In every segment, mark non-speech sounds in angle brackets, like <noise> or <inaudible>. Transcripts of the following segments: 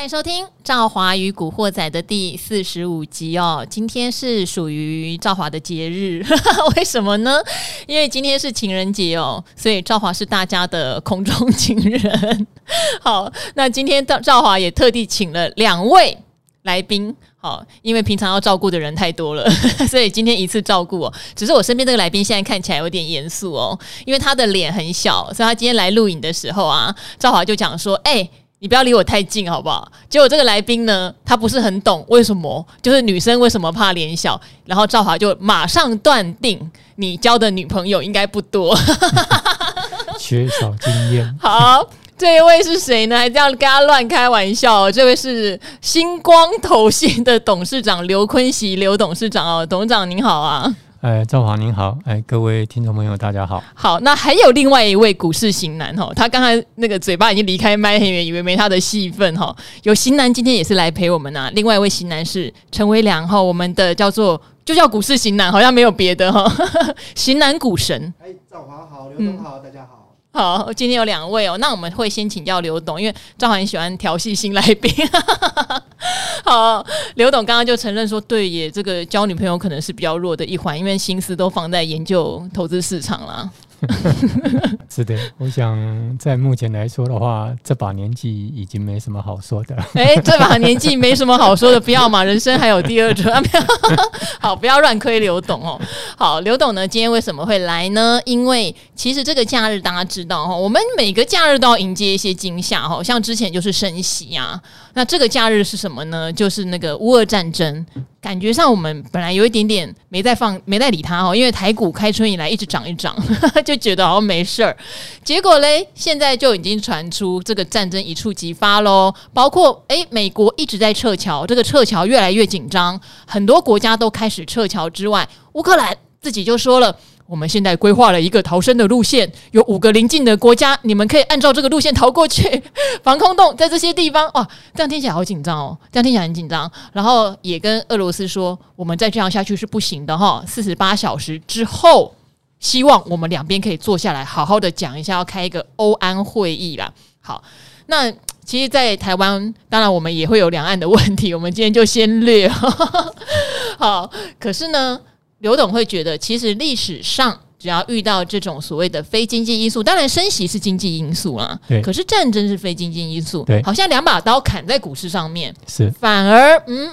欢迎收听《赵华与古惑仔》的第四十五集哦。今天是属于赵华的节日，<laughs> 为什么呢？因为今天是情人节哦，所以赵华是大家的空中情人。好，那今天赵赵华也特地请了两位来宾，好，因为平常要照顾的人太多了，<laughs> 所以今天一次照顾哦。只是我身边这个来宾现在看起来有点严肃哦，因为他的脸很小，所以他今天来录影的时候啊，赵华就讲说：“哎、”你不要离我太近，好不好？结果这个来宾呢，他不是很懂为什么，就是女生为什么怕脸小，然后赵华就马上断定你交的女朋友应该不多，<laughs> 缺少经验。好，这一位是谁呢？还这样跟他乱开玩笑？这位是星光投信的董事长刘坤喜，刘董事长哦，董事长您好啊。哎，赵华您好，哎，各位听众朋友大家好。好，那还有另外一位股市型男哈，他刚才那个嘴巴已经离开麦很远，以为没他的戏份哈。有型男今天也是来陪我们呐、啊。另外一位型男是陈维良哈，我们的叫做就叫股市型男，好像没有别的哈。<laughs> 型男股神，哎，赵华好，刘总好，大家好。好，今天有两位哦，那我们会先请教刘董，因为赵涵喜欢调戏新来宾。<laughs> 好，刘董刚刚就承认说，对耶，这个交女朋友可能是比较弱的一环，因为心思都放在研究投资市场了。<laughs> 是的，我想在目前来说的话，这把年纪已经没什么好说的。哎，这把年纪没什么好说的，不要嘛，人生还有第二春。<laughs> 好，不要乱亏刘董哦。好，刘董呢，今天为什么会来呢？因为其实这个假日大家知道哈，我们每个假日都要迎接一些惊吓哈，像之前就是升息啊。那这个假日是什么呢？就是那个乌俄战争。感觉上我们本来有一点点没在放，没在理他哦，因为台股开春以来一直涨一涨，就觉得好像没事儿。结果嘞，现在就已经传出这个战争一触即发喽。包括诶，美国一直在撤侨，这个撤侨越来越紧张，很多国家都开始撤侨之外，乌克兰自己就说了。我们现在规划了一个逃生的路线，有五个邻近的国家，你们可以按照这个路线逃过去。<laughs> 防空洞在这些地方，哇，这样听起来好紧张哦，这样听起来很紧张。然后也跟俄罗斯说，我们再这样下去是不行的哈。四十八小时之后，希望我们两边可以坐下来，好好的讲一下，要开一个欧安会议啦。好，那其实，在台湾，当然我们也会有两岸的问题，我们今天就先略。<laughs> 好，可是呢。刘董会觉得，其实历史上只要遇到这种所谓的非经济因素，当然升息是经济因素啦，对。可是战争是非经济因素，对。好像两把刀砍在股市上面，是反而嗯，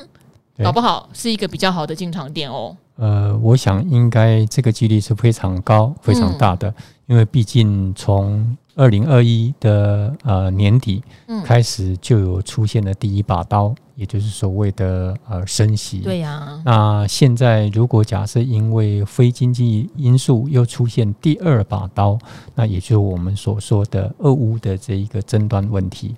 搞不好是一个比较好的进场点哦。呃，我想应该这个几率是非常高、非常大的，嗯、因为毕竟从二零二一的呃年底开始就有出现了第一把刀。也就是所谓的呃升息，对呀、啊。那现在如果假设因为非经济因素又出现第二把刀，那也就是我们所说的俄乌的这一个争端问题。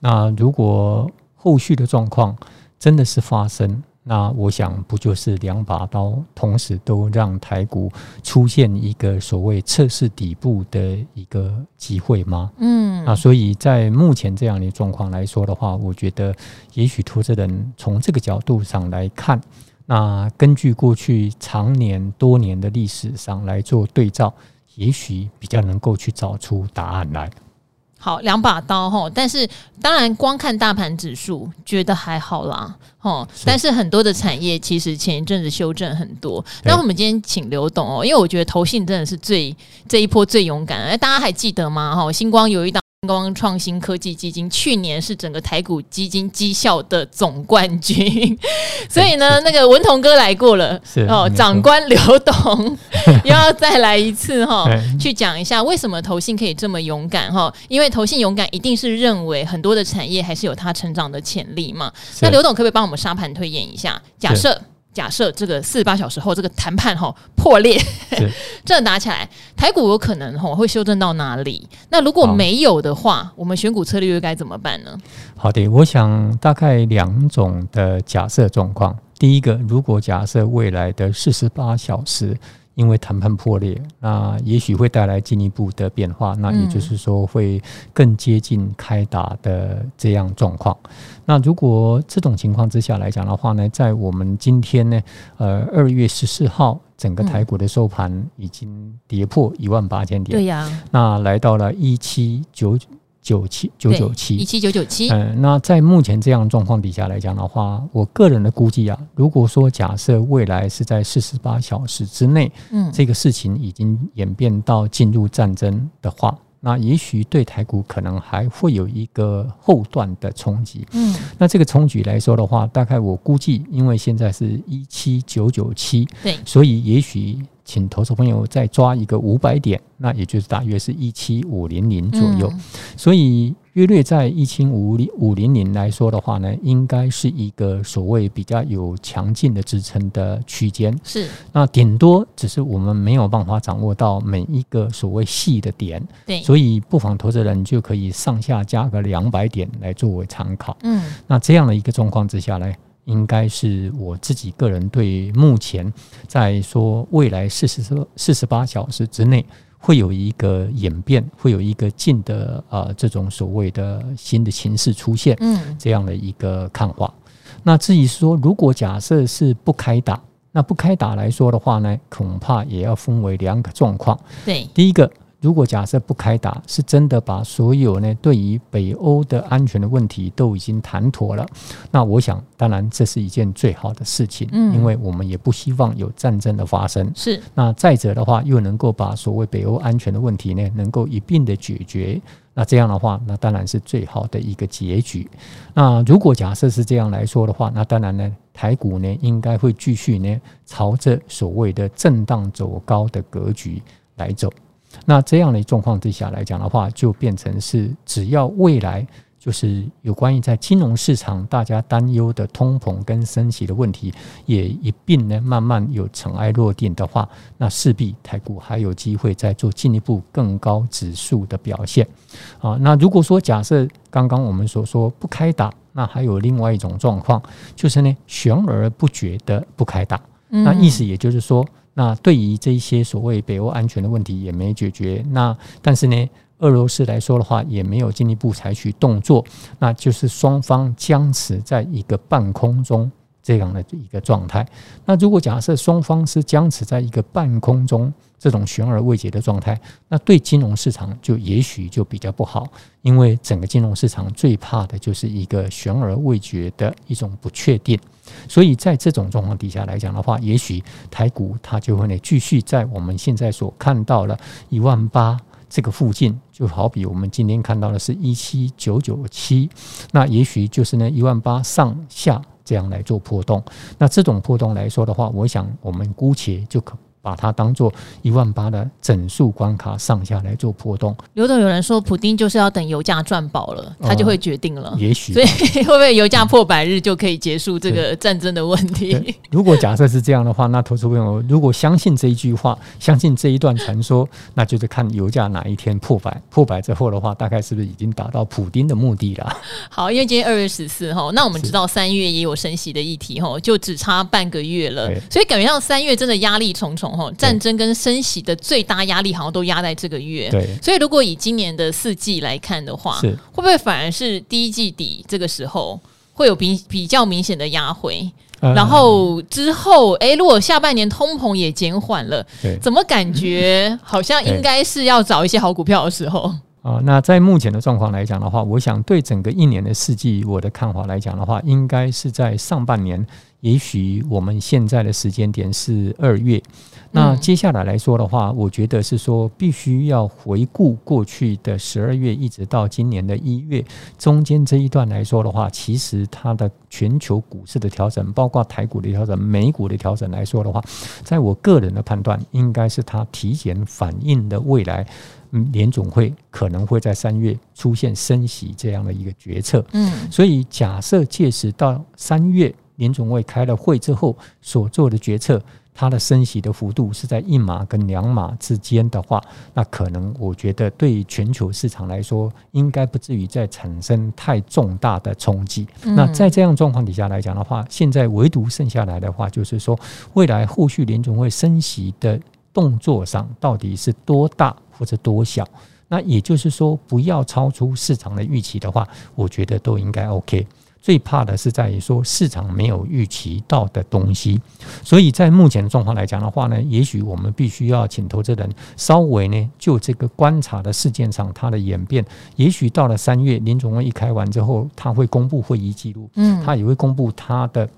那如果后续的状况真的是发生，那我想，不就是两把刀同时都让台股出现一个所谓测试底部的一个机会吗？嗯，那所以在目前这样的状况来说的话，我觉得也许投资人从这个角度上来看，那根据过去常年多年的历史上来做对照，也许比较能够去找出答案来。好，两把刀哈，但是当然光看大盘指数觉得还好啦，哦，但是很多的产业其实前一阵子修正很多。那我们今天请刘董哦，因为我觉得投信真的是最这一波最勇敢，哎，大家还记得吗？哈，星光有一档。星光创新科技基金去年是整个台股基金绩效的总冠军，<laughs> 所以呢，那个文同哥来过了，哦，长官刘董 <laughs> 又要再来一次哈，去讲一下为什么投信可以这么勇敢哈？因为投信勇敢一定是认为很多的产业还是有它成长的潜力嘛。那刘董可不可以帮我们沙盘推演一下？假设。假设这个四十八小时后这个谈判哈破裂，<laughs> 这打起来，台股有可能哈会修正到哪里？那如果没有的话，我们选股策略又该怎么办呢？好的，我想大概两种的假设状况。第一个，如果假设未来的四十八小时。因为谈判破裂，那也许会带来进一步的变化，那也就是说会更接近开打的这样状况。那如果这种情况之下来讲的话呢，在我们今天呢，呃，二月十四号，整个台股的收盘已经跌破一万八千点，对呀，那来到了一七九九七九九七一七九九七。嗯，那在目前这样状况底下来讲的话，我个人的估计啊，如果说假设未来是在四十八小时之内，嗯，这个事情已经演变到进入战争的话，那也许对台股可能还会有一个后段的冲击。嗯，那这个冲击来说的话，大概我估计，因为现在是一七九九七，对，所以也许。请投资朋友再抓一个五百点，那也就是大约是一七五零零左右。嗯、所以约略在一七五零五零零来说的话呢，应该是一个所谓比较有强劲的支撑的区间。是，那顶多只是我们没有办法掌握到每一个所谓细的点。对，所以不妨投资人就可以上下加个两百点来作为参考。嗯，那这样的一个状况之下呢，应该是我自己个人对目前在说未来四十四十八小时之内会有一个演变，会有一个近的呃这种所谓的新的形势出现，嗯，这样的一个看法。那至于说如果假设是不开打，那不开打来说的话呢，恐怕也要分为两个状况。对，第一个。如果假设不开打，是真的把所有呢对于北欧的安全的问题都已经谈妥了，那我想当然这是一件最好的事情，嗯，因为我们也不希望有战争的发生。是，那再者的话，又能够把所谓北欧安全的问题呢能够一并的解决，那这样的话，那当然是最好的一个结局。那如果假设是这样来说的话，那当然呢，台股呢应该会继续呢朝着所谓的震荡走高的格局来走。那这样的状况之下来讲的话，就变成是只要未来就是有关于在金融市场大家担忧的通膨跟升息的问题，也一并呢慢慢有尘埃落定的话，那势必台股还有机会再做进一步更高指数的表现。啊，那如果说假设刚刚我们所说不开打，那还有另外一种状况，就是呢悬而不决的不开打，那意思也就是说。那对于这些所谓北欧安全的问题也没解决，那但是呢，俄罗斯来说的话也没有进一步采取动作，那就是双方僵持在一个半空中这样的一个状态。那如果假设双方是僵持在一个半空中，这种悬而未决的状态，那对金融市场就也许就比较不好，因为整个金融市场最怕的就是一个悬而未决的一种不确定。所以在这种状况底下来讲的话，也许台股它就会呢继续在我们现在所看到了一万八这个附近，就好比我们今天看到的是一七九九七，那也许就是呢一万八上下这样来做波动。那这种波动来说的话，我想我们姑且就可。把它当做一万八的整数关卡上下来做波动。刘董有人说，普丁就是要等油价赚饱了，他就会决定了。也许，所以会不会油价破百日就可以结束这个战争的问题？如果假设是这样的话，那投资朋友如果相信这一句话，相信这一段传说，那就是看油价哪一天破百。破百之后的话，大概是不是已经达到普丁的目的了？好，因为今天二月十四号，那我们知道三月也有升息的议题哈，就只差半个月了，所以感觉上三月真的压力重重。战争跟升息的最大压力好像都压在这个月，对。所以如果以今年的四季来看的话，是会不会反而是第一季底这个时候会有比比较明显的压回？然后之后，哎，如果下半年通膨也减缓了，怎么感觉好像应该是要找一些好股票的时候？啊，那在目前的状况来讲的话，我想对整个一年的四季，我的看法来讲的话，应该是在上半年。也许我们现在的时间点是二月，那接下来来说的话，我觉得是说必须要回顾过去的十二月，一直到今年的一月中间这一段来说的话，其实它的全球股市的调整，包括台股的调整、美股的调整来说的话，在我个人的判断，应该是它提前反映的未来，嗯，联总会可能会在三月出现升息这样的一个决策。嗯，所以假设届时到三月。联总会开了会之后所做的决策，它的升息的幅度是在一码跟两码之间的话，那可能我觉得对全球市场来说，应该不至于再产生太重大的冲击。那在这样状况底下来讲的话，现在唯独剩下来的话，就是说未来后续联总会升息的动作上到底是多大或者多小？那也就是说，不要超出市场的预期的话，我觉得都应该 OK。最怕的是在于说市场没有预期到的东西。所以在目前的状况来讲的话呢，也许我们必须要请投资人稍微呢就这个观察的事件上它的演变。也许到了三月，林总会一开完之后，他会公布会议记录，嗯，他也会公布他的。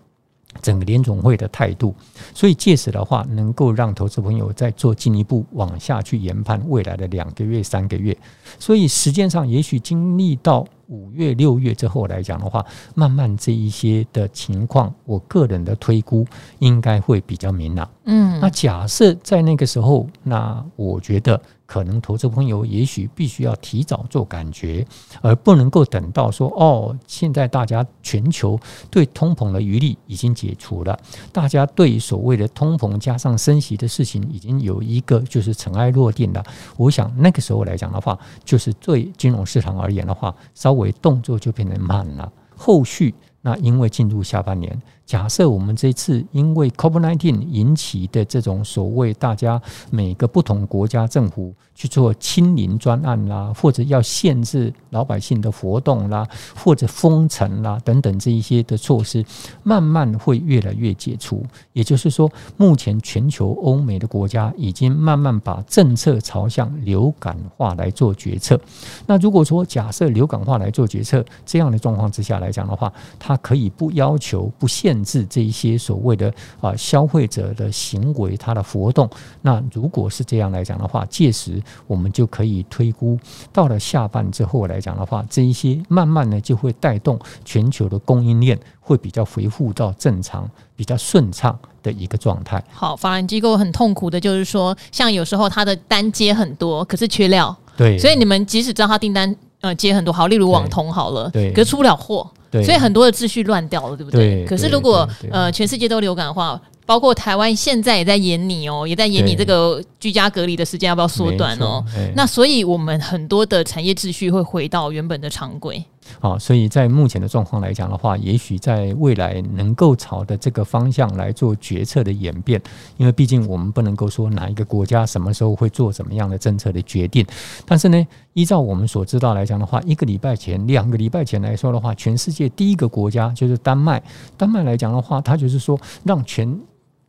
整个联总会的态度，所以届时的话，能够让投资朋友再做进一步往下去研判未来的两个月、三个月。所以时间上，也许经历到五月、六月之后来讲的话，慢慢这一些的情况，我个人的推估应该会比较明朗。嗯，那假设在那个时候，那我觉得。可能投资朋友也许必须要提早做感觉，而不能够等到说哦，现在大家全球对通膨的余力已经解除了，大家对所谓的通膨加上升息的事情已经有一个就是尘埃落定了。我想那个时候来讲的话，就是对金融市场而言的话，稍微为动作就变得慢了。后续那因为进入下半年。假设我们这次因为 COVID-19 引起的这种所谓大家每个不同国家政府去做清零专案啦，或者要限制老百姓的活动啦，或者封城啦等等这一些的措施，慢慢会越来越解除。也就是说，目前全球欧美的国家已经慢慢把政策朝向流感化来做决策。那如果说假设流感化来做决策，这样的状况之下来讲的话，它可以不要求不限。制这一些所谓的啊消费者的行为，它的活动，那如果是这样来讲的话，届时我们就可以推估，到了下半之后来讲的话，这一些慢慢呢就会带动全球的供应链会比较恢复到正常、比较顺畅的一个状态。好，法人机构很痛苦的就是说，像有时候他的单接很多，可是缺料，对，所以你们即使知道他订单呃接很多，好，例如网通好了，对，可是出不了货。对所以很多的秩序乱掉了，对不对？对，可是如果呃全世界都流感的话，包括台湾现在也在演你哦，也在演你这个居家隔离的时间要不要缩短哦？那所以我们很多的产业秩序会回到原本的常规。好，所以在目前的状况来讲的话，也许在未来能够朝的这个方向来做决策的演变，因为毕竟我们不能够说哪一个国家什么时候会做怎么样的政策的决定。但是呢，依照我们所知道来讲的话，一个礼拜前、两个礼拜前来说的话，全世界第一个国家就是丹麦。丹麦来讲的话，它就是说让全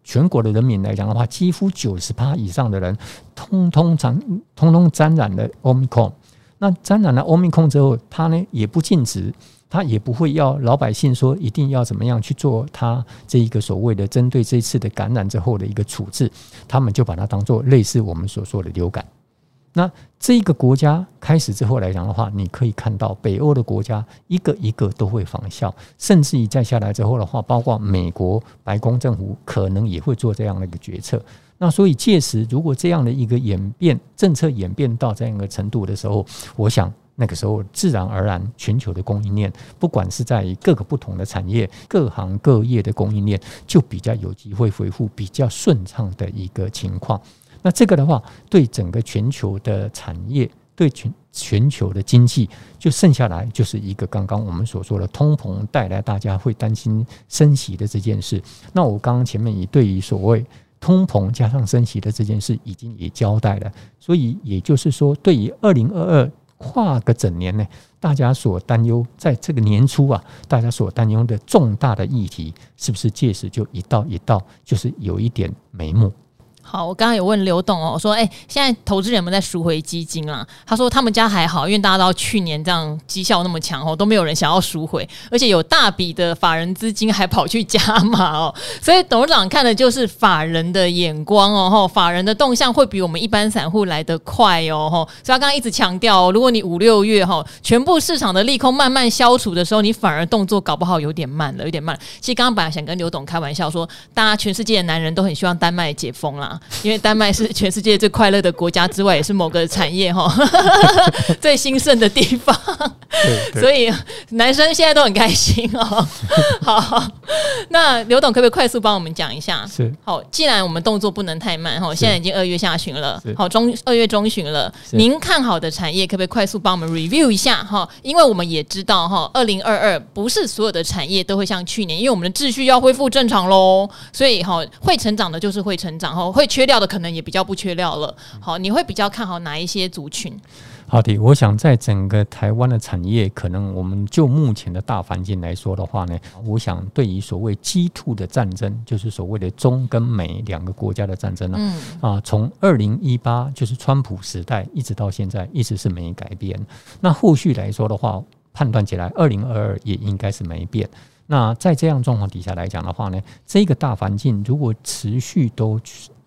全国的人民来讲的话，几乎九十趴以上的人通通沾通通沾染了 Omicron。那沾染了欧米控之后，他呢也不禁止，他也不会要老百姓说一定要怎么样去做他这一个所谓的针对这次的感染之后的一个处置，他们就把它当做类似我们所说的流感。那这一个国家开始之后来讲的话，你可以看到北欧的国家一个一个都会仿效，甚至于再下来之后的话，包括美国白宫政府可能也会做这样的一个决策。那所以届时，如果这样的一个演变政策演变到这样一个程度的时候，我想那个时候自然而然，全球的供应链，不管是在各个不同的产业、各行各业的供应链，就比较有机会恢复比较顺畅的一个情况。那这个的话，对整个全球的产业，对全全球的经济，就剩下来就是一个刚刚我们所说的通膨带来大家会担心升息的这件事。那我刚刚前面也对于所谓。通膨加上升息的这件事已经也交代了，所以也就是说，对于二零二二跨个整年呢，大家所担忧在这个年初啊，大家所担忧的重大的议题，是不是届时就一道一道，就是有一点眉目？好，我刚刚有问刘董哦，我说，哎，现在投资人们在赎回基金啊？他说他们家还好，因为大家都知道去年这样绩效那么强哦，都没有人想要赎回，而且有大笔的法人资金还跑去加码哦，<laughs> 所以董事长看的就是法人的眼光哦，法人的动向会比我们一般散户来得快哦，所以他刚刚一直强调，如果你五六月哈，全部市场的利空慢慢消除的时候，你反而动作搞不好有点慢了，有点慢。其实刚刚本来想跟刘董开玩笑说，大家全世界的男人都很希望丹麦解封啦。因为丹麦是全世界最快乐的国家之外，也是某个产业哈 <laughs> 最兴盛的地方，<laughs> 所以男生现在都很开心哦。好，那刘董可不可以快速帮我们讲一下？是好，既然我们动作不能太慢哈，现在已经二月下旬了，好中二月中旬了，您看好的产业可不可以快速帮我们 review 一下哈？因为我们也知道哈，二零二二不是所有的产业都会像去年，因为我们的秩序要恢复正常喽，所以哈会成长的就是会成长哈，会缺料的可能也比较不缺料了。好，你会比较看好哪一些族群？好的，我想在整个台湾的产业，可能我们就目前的大环境来说的话呢，我想对于所谓 G2 的战争，就是所谓的中跟美两个国家的战争呢，嗯、啊，从二零一八就是川普时代一直到现在，一直是没改变。那后续来说的话，判断起来二零二二也应该是没变。那在这样状况底下来讲的话呢，这个大环境如果持续都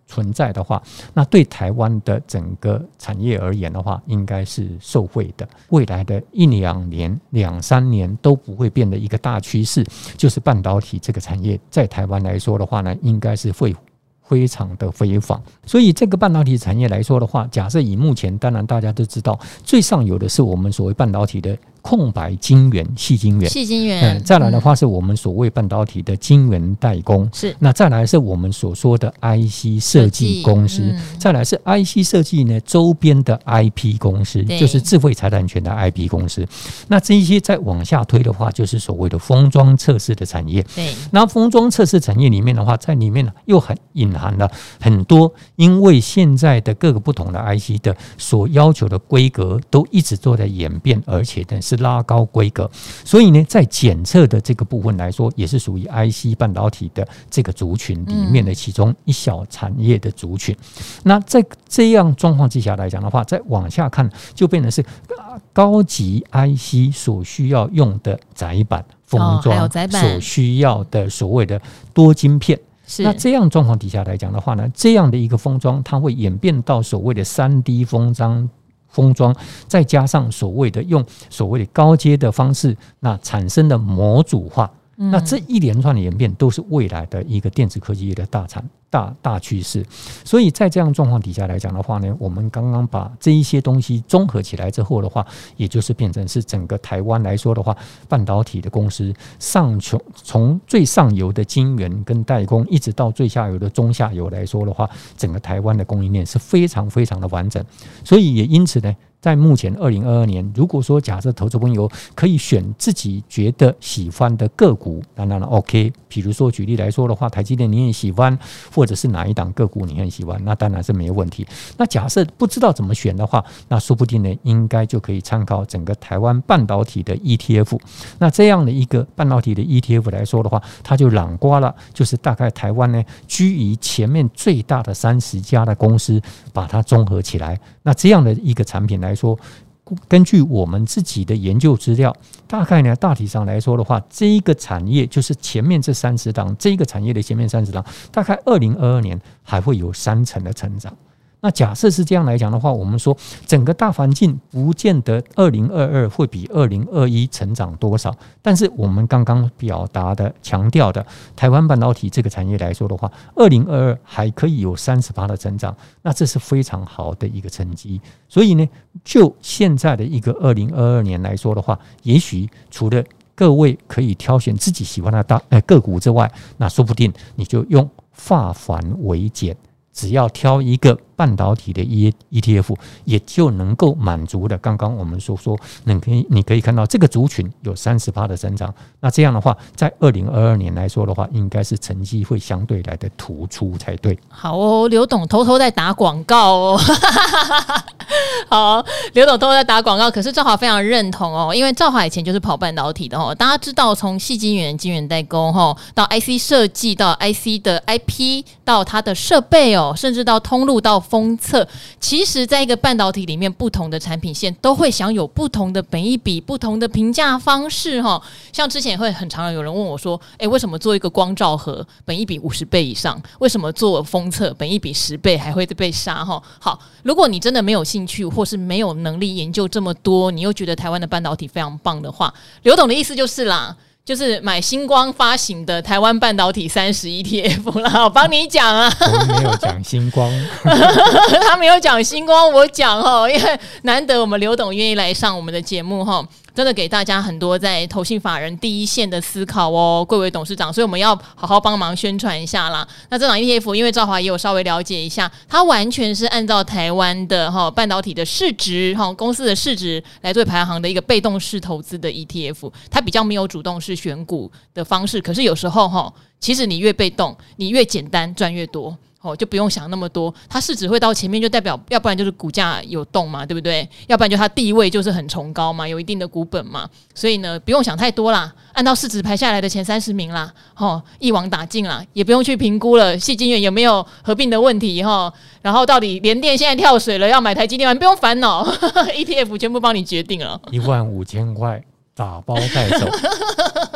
存在的话，那对台湾的整个产业而言的话，应该是受惠的。未来的一两年、两三年都不会变的一个大趋势，就是半导体这个产业在台湾来说的话呢，应该是会非常的辉煌。所以这个半导体产业来说的话，假设以目前，当然大家都知道，最上游的是我们所谓半导体的。空白晶圆、细晶圆、细晶圆。嗯，再来的话是我们所谓半导体的晶圆代工。是，那再来是我们所说的 IC 设计公司。再来是 IC 设计呢周边的 IP 公司，就是智慧财产权的 IP 公司。那这一些再往下推的话，就是所谓的封装测试的产业。对，那封装测试产业里面的话，在里面呢又很隐含了很多，因为现在的各个不同的 IC 的所要求的规格都一直都在演变，而且呢是。拉高规格，所以呢，在检测的这个部分来说，也是属于 IC 半导体的这个族群里面的其中一小产业的族群。那在这样状况之下来讲的话，再往下看，就变成是高级 IC 所需要用的窄板封装，所需要的所谓的多晶片。那这样状况底下来讲的话呢，这样的一个封装，它会演变到所谓的三 D 封装。封装，再加上所谓的用所谓的高阶的方式，那产生的模组化，那这一连串的演变都是未来的一个电子科技业的大产。大大趋势，所以在这样状况底下来讲的话呢，我们刚刚把这一些东西综合起来之后的话，也就是变成是整个台湾来说的话，半导体的公司上从从最上游的晶圆跟代工，一直到最下游的中下游来说的话，整个台湾的供应链是非常非常的完整，所以也因此呢。在目前二零二二年，如果说假设投资朋友可以选自己觉得喜欢的个股，当然了，OK。比如说举例来说的话，台积电你也喜欢，或者是哪一档个股你很喜欢，那当然是没有问题。那假设不知道怎么选的话，那说不定呢，应该就可以参考整个台湾半导体的 ETF。那这样的一个半导体的 ETF 来说的话，它就囊括了，就是大概台湾呢居于前面最大的三十家的公司，把它综合起来。那这样的一个产品来说，根据我们自己的研究资料，大概呢，大体上来说的话，这一个产业就是前面这三十档，这一个产业的前面三十档，大概二零二二年还会有三成的成长。那假设是这样来讲的话，我们说整个大环境不见得二零二二会比二零二一成长多少，但是我们刚刚表达的强调的台湾半导体这个产业来说的话，二零二二还可以有三十八的成长，那这是非常好的一个成绩。所以呢，就现在的一个二零二二年来说的话，也许除了各位可以挑选自己喜欢的大呃个股之外，那说不定你就用化繁为简。只要挑一个半导体的 E ETF，也就能够满足的。刚刚我们所说，你可以你可以看到这个族群有三十的增长。那这样的话，在二零二二年来说的话，应该是成绩会相对来的突出才对。好哦，刘董偷偷在打广告哦。<laughs> 好，刘董偷偷在打广告，可是赵华非常认同哦，因为赵华以前就是跑半导体的哦。大家知道，从细晶圆、晶圆代工哈，到 IC 设计，到 IC 的 IP，到它的设备哦。甚至到通路到封测，其实在一个半导体里面，不同的产品线都会享有不同的本一比、不同的评价方式哈。像之前也会很常有人问我说：“诶，为什么做一个光罩盒本一比五十倍以上？为什么做封测本一比十倍还会被杀？”哈，好，如果你真的没有兴趣，或是没有能力研究这么多，你又觉得台湾的半导体非常棒的话，刘董的意思就是啦。就是买星光发行的台湾半导体三十 ETF 啦，我帮你讲啊。我没有讲星光，<laughs> 他没有讲星光，我讲哦，因为难得我们刘董愿意来上我们的节目哈。真的给大家很多在投信法人第一线的思考哦，贵为董事长，所以我们要好好帮忙宣传一下啦。那这档 ETF，因为赵华也有稍微了解一下，它完全是按照台湾的哈半导体的市值哈公司的市值来做排行的一个被动式投资的 ETF，它比较没有主动式选股的方式。可是有时候哈，其实你越被动，你越简单赚越多。哦，就不用想那么多。它市值会到前面，就代表要不然就是股价有动嘛，对不对？要不然就它地位就是很崇高嘛，有一定的股本嘛。所以呢，不用想太多啦，按照市值排下来的前三十名啦，哦，一网打尽啦，也不用去评估了。矽晶圆有没有合并的问题哈？然后到底联电现在跳水了，要买台积电吗？不用烦恼，<laughs> ETF 全部帮你决定了，一万五千块打包带走。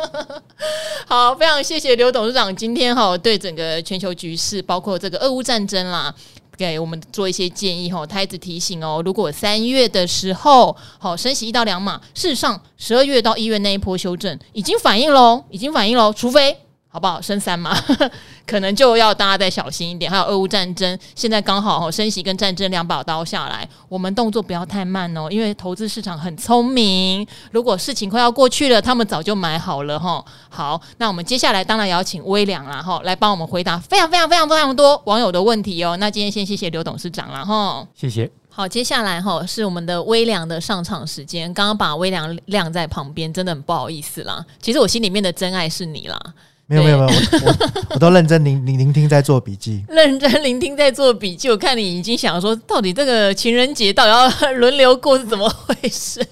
<laughs> 好，非常谢谢刘董事长今天哈对整个全球局势，包括这个俄乌战争啦，给我们做一些建议哈。他一直提醒哦，如果三月的时候好升息一到两码，事实上十二月到一月那一波修正已经反应喽，已经反应喽，除非。好不好？升三嘛，<laughs> 可能就要大家再小心一点。还有俄乌战争，现在刚好升息跟战争两把刀下来，我们动作不要太慢哦，因为投资市场很聪明。如果事情快要过去了，他们早就买好了哈。好，那我们接下来当然也要请微良啦哈，来帮我们回答非常非常非常非常多网友的问题哦。那今天先谢谢刘董事长了哈，谢谢。好，接下来哈是我们的微凉的上场时间。刚刚把微凉晾在旁边，真的很不好意思啦。其实我心里面的真爱是你啦。没有没有没有，我我我都认真聆聆聆听，在做笔记，<laughs> 认真聆听，在做笔记。我看你已经想说，到底这个情人节到底要轮流过是怎么回事？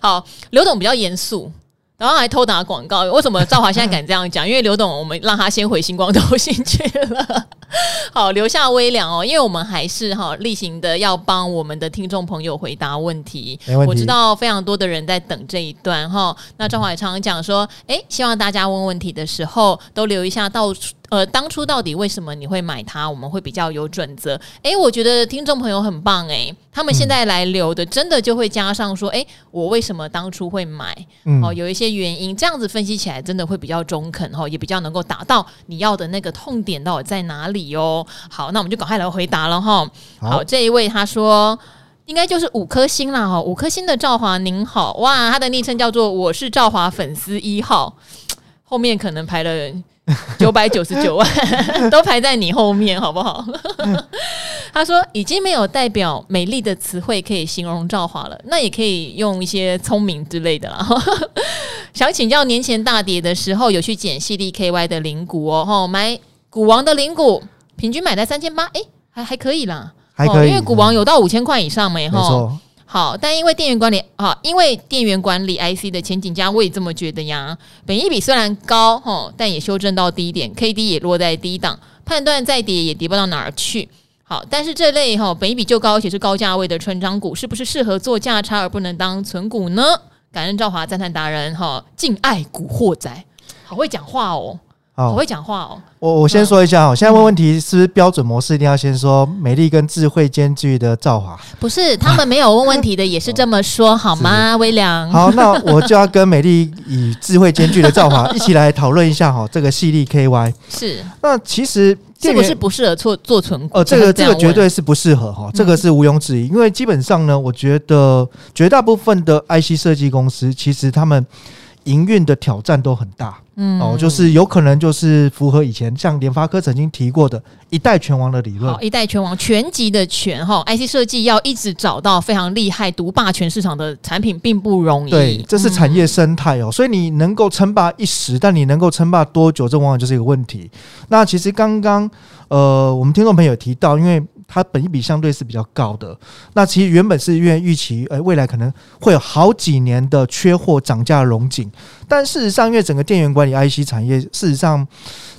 好，刘董比较严肃。然后还偷打广告，为什么赵华现在敢这样讲？因为刘董，我们让他先回星光投信去了，<laughs> 好，留下微凉哦。因为我们还是哈例行的要帮我们的听众朋友回答问题。问题。我知道非常多的人在等这一段哈。那赵华也常常讲说，哎，希望大家问问题的时候都留一下到呃当初到底为什么你会买它，我们会比较有准则。诶，我觉得听众朋友很棒诶。他们现在来留的，真的就会加上说，哎、嗯，我为什么当初会买？哦，有一些原因，这样子分析起来，真的会比较中肯，哈，也比较能够达到你要的那个痛点到底在哪里哦。好，那我们就赶快来回答了哈。好，这一位他说，应该就是五颗星啦，哈，五颗星的赵华您好，哇，他的昵称叫做我是赵华粉丝一号，<tsk> 后面可能排了。<laughs> 九百九十九万 <laughs> 都排在你后面，好不好？<laughs> 他说已经没有代表美丽的词汇可以形容赵华了，那也可以用一些聪明之类的啦。想请教，年前大跌的时候有去捡 C D K Y 的零股哦，吼买股王的零股，平均买在三千八，哎，还还可以啦，还可以，因为股王有到五千块以上没？没错。好，但因为电源管理啊，因为电源管理 IC 的前景佳，我也这么觉得呀。本益比虽然高哈，但也修正到低点，K D 也落在低档，判断再跌也跌不到哪儿去。好，但是这类哈本益比就高，而且是高价位的成长股，是不是适合做价差而不能当存股呢？感恩赵华赞叹达人哈，敬爱古惑仔，好会讲话哦。我会讲话哦。我我先说一下哦，现在问问题是不是标准模式？一定要先说美丽跟智慧兼具的赵华。不是，他们没有问问题的，也是这么说好吗？微良。好，那我就要跟美丽与智慧兼具的赵华 <laughs> 一起来讨论一下哈，这个系列 KY 是。那其实这不是不适合做做存股？呃，这个这个绝对是不适合哈，这个是毋庸置疑。因为基本上呢，我觉得绝大部分的 IC 设计公司，其实他们营运的挑战都很大。嗯，哦，就是有可能就是符合以前像联发科曾经提过的一代拳王的理论。一代拳王，全集的拳哈，IC 设计要一直找到非常厉害、独霸全市场的产品并不容易。对，这是产业生态哦，所以你能够称霸一时，但你能够称霸多久，这往往就是一个问题。那其实刚刚呃，我们听众朋友提到，因为它本益比相对是比较高的，那其实原本是因为预期，呃，未来可能会有好几年的缺货涨价的龙井，但事实上，因为整个电源管理 IC 产业，事实上，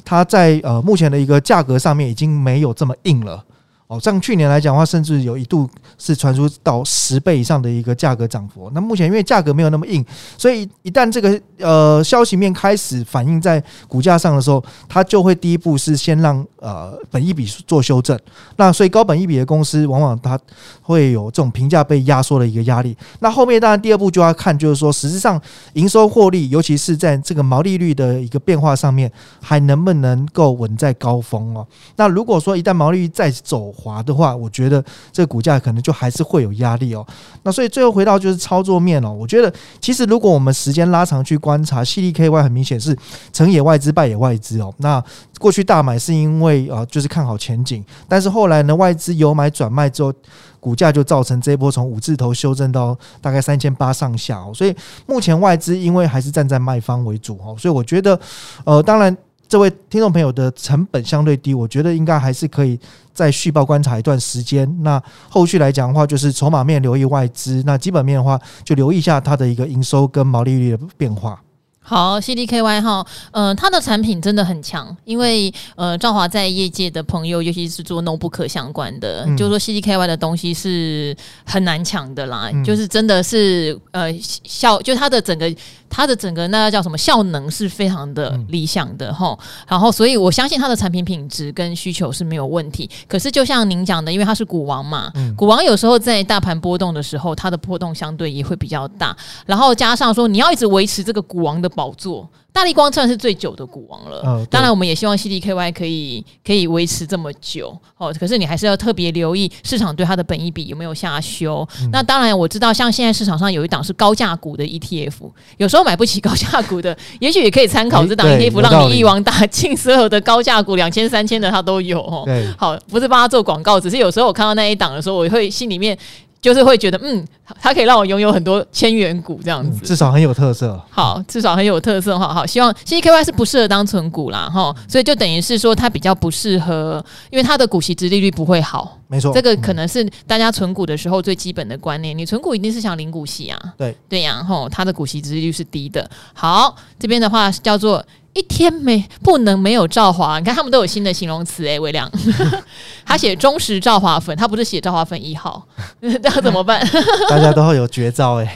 它在呃目前的一个价格上面已经没有这么硬了。哦，像去年来讲的话，甚至有一度是传出到十倍以上的一个价格涨幅。那目前因为价格没有那么硬，所以一旦这个呃消息面开始反映在股价上的时候，它就会第一步是先让呃本益比做修正。那所以高本益比的公司，往往它会有这种评价被压缩的一个压力。那后面当然第二步就要看，就是说实质上营收获利，尤其是在这个毛利率的一个变化上面，还能不能够稳在高峰哦？那如果说一旦毛利率再走，滑的话，我觉得这股价可能就还是会有压力哦。那所以最后回到就是操作面哦，我觉得其实如果我们时间拉长去观察，矽力 KY 很明显是成也外资败也外资哦。那过去大买是因为啊，就是看好前景，但是后来呢，外资有买转卖之后，股价就造成这一波从五字头修正到大概三千八上下哦。所以目前外资因为还是站在卖方为主哦，所以我觉得呃，当然。这位听众朋友的成本相对低，我觉得应该还是可以再续报观察一段时间。那后续来讲的话，就是筹码面留意外资，那基本面的话就留意一下它的一个营收跟毛利率的变化。好，CDKY 哈，呃，它的产品真的很强，因为呃，赵华在业界的朋友，尤其是做 notebook 相关的，嗯、就是说 CDKY 的东西是很难抢的啦，嗯、就是真的是呃效，就它的整个它的整个那个叫什么效能是非常的理想的哈，嗯、然后所以我相信它的产品品质跟需求是没有问题。可是就像您讲的，因为它是股王嘛，嗯、股王有时候在大盘波动的时候，它的波动相对也会比较大，然后加上说你要一直维持这个股王的。宝座，大力光算是最久的股王了。哦、当然，我们也希望 CDKY 可以可以维持这么久哦。可是你还是要特别留意市场对它的本益比有没有下修。嗯、那当然，我知道像现在市场上有一档是高价股的 ETF，有时候买不起高价股的，也许也可以参考这档 ETF，让你一网打尽所有的高价股，两千三千的它都有哦。对好，不是帮他做广告，只是有时候我看到那一档的时候，我会心里面。就是会觉得，嗯，它可以让我拥有很多千元股这样子，嗯，至少很有特色。好，至少很有特色哈。好，希望 CDKY 是不适合当存股啦哈，所以就等于是说它比较不适合，因为它的股息值利率不会好。没错，这个可能是大家存股的时候最基本的观念。你存股一定是想领股息啊，对对呀，吼，它的股息值利率是低的。好，这边的话叫做。一天没不能没有赵华，你看他们都有新的形容词诶，微亮，<laughs> 他写忠实赵华粉，他不是写赵华粉一号，<laughs> 那怎么办？<laughs> 大家都会有绝招诶，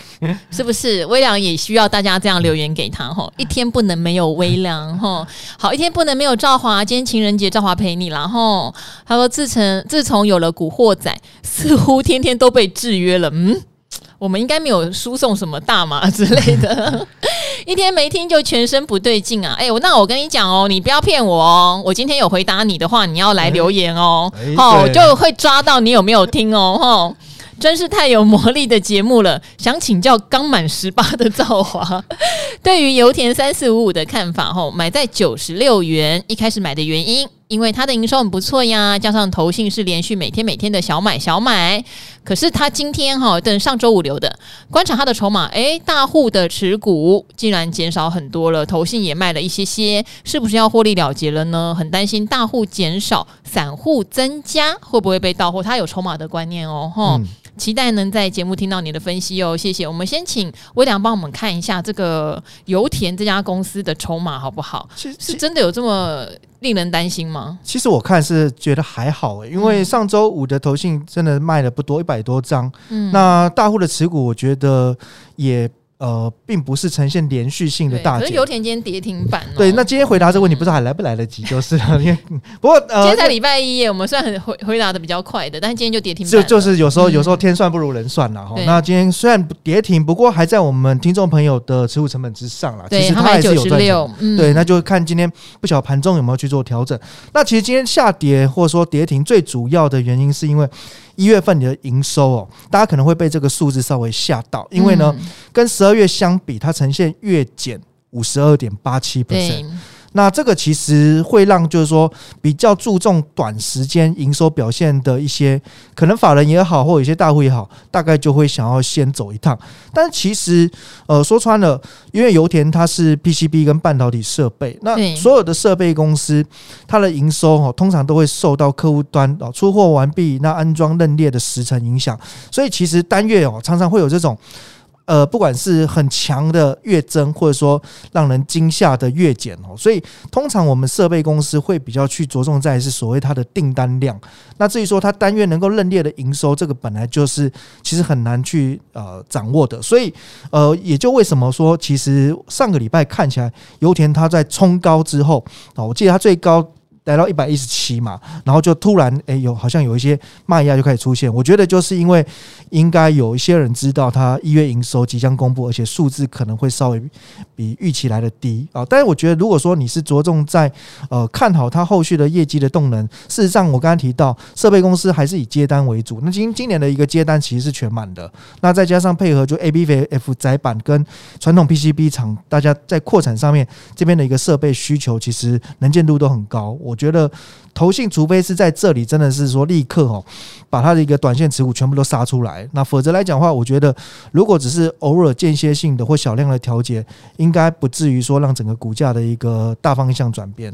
是不是？微亮也需要大家这样留言给他吼，一天不能没有微亮吼，好，一天不能没有赵华，今天情人节赵华陪你啦吼。他说自从自从有了古惑仔，似乎天天都被制约了，嗯。我们应该没有输送什么大麻之类的，一天没听就全身不对劲啊！哎，我那我跟你讲哦，你不要骗我哦，我今天有回答你的话，你要来留言哦，好，就会抓到你有没有听哦，吼，真是太有魔力的节目了。想请教刚满十八的造华，对于油田三四五五的看法，吼，买在九十六元，一开始买的原因。因为它的营收很不错呀，加上投信是连续每天每天的小买小买，可是它今天哈、等上周五留的，观察它的筹码，诶，大户的持股竟然减少很多了，投信也卖了一些些，是不是要获利了结了呢？很担心大户减少，散户增加，会不会被盗货？它有筹码的观念哦，哈、期待能在节目听到你的分析哦，谢谢。我们先请微良帮我们看一下这个油田这家公司的筹码好不好？是是真的有这么令人担心吗？其实我看是觉得还好诶，因为上周五的投信真的卖了不多，一百多张。嗯，那大户的持股我觉得也。呃，并不是呈现连续性的大跌。可是油田今天跌停板。对，那今天回答这个问题，不知道还来不来得及，就是了。<laughs> 因为不过呃，今天才礼拜一，我们算很回回答的比较快的，但是今天就跌停板。就就是有时候有时候天算不如人算了哈。那今天虽然跌停，不过还在我们听众朋友的持股成本之上了。其实它还是有赚钱。对，那就看今天不晓得盘中有没有去做调整。那其实今天下跌或者说跌停，最主要的原因是因为。一月份你的营收哦，大家可能会被这个数字稍微吓到，因为呢，跟十二月相比，它呈现月减五十二点八七 percent。那这个其实会让就是说比较注重短时间营收表现的一些可能法人也好，或有些大户也好，大概就会想要先走一趟。但其实呃说穿了，因为油田它是 PCB 跟半导体设备，那所有的设备公司它的营收哦，通常都会受到客户端哦出货完毕那安装认列的时程影响，所以其实单月哦常常会有这种。呃，不管是很强的月增，或者说让人惊吓的月减哦，所以通常我们设备公司会比较去着重在是所谓它的订单量。那至于说它单月能够认列的营收，这个本来就是其实很难去呃掌握的。所以呃，也就为什么说，其实上个礼拜看起来油田它在冲高之后啊，我记得它最高。来到一百一十七嘛，然后就突然诶，有好像有一些卖压就开始出现。我觉得就是因为应该有一些人知道他一月营收即将公布，而且数字可能会稍微比预期来的低啊。但是我觉得如果说你是着重在呃看好它后续的业绩的动能，事实上我刚才提到设备公司还是以接单为主。那今今年的一个接单其实是全满的，那再加上配合就 A B V F 窄板跟传统 PCB 厂，大家在扩产上面这边的一个设备需求其实能见度都很高。我我觉得投信除非是在这里真的是说立刻哦，把它的一个短线持股全部都杀出来，那否则来讲的话，我觉得如果只是偶尔间歇性的或小量的调节，应该不至于说让整个股价的一个大方向转变。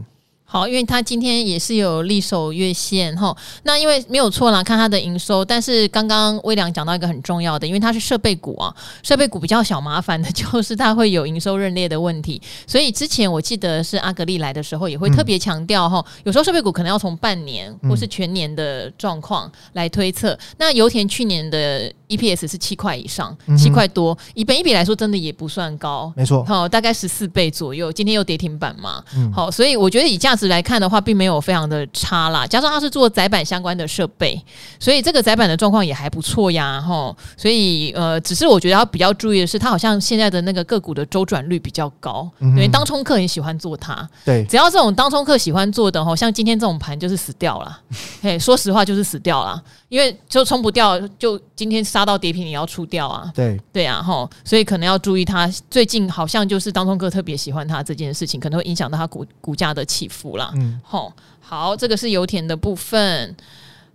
好，因为他今天也是有力守月线哈，那因为没有错啦，看他的营收，但是刚刚微良讲到一个很重要的，因为它是设备股啊，设备股比较小麻烦的就是它会有营收认列的问题，所以之前我记得是阿格力来的时候也会特别强调哈，有时候设备股可能要从半年或是全年的状况来推测。那油田去年的 EPS 是七块以上，七块多，以本一比来说真的也不算高，没错，好，大概十四倍左右，今天又跌停板嘛，好，所以我觉得以价值来看的话，并没有非常的差啦。加上它是做窄板相关的设备，所以这个窄板的状况也还不错呀，哈。所以呃，只是我觉得要比较注意的是，它好像现在的那个个股的周转率比较高，因为当冲客很喜欢做它。对，只要这种当冲客喜欢做的，哈，像今天这种盘就是死掉了。<laughs> 嘿，说实话就是死掉了，因为就冲不掉，就今天杀到跌停也要出掉啊。对，对啊，吼。所以可能要注意它最近好像就是当中哥特别喜欢它这件事情，可能会影响到它股股价的起伏啦。嗯，好，好，这个是油田的部分。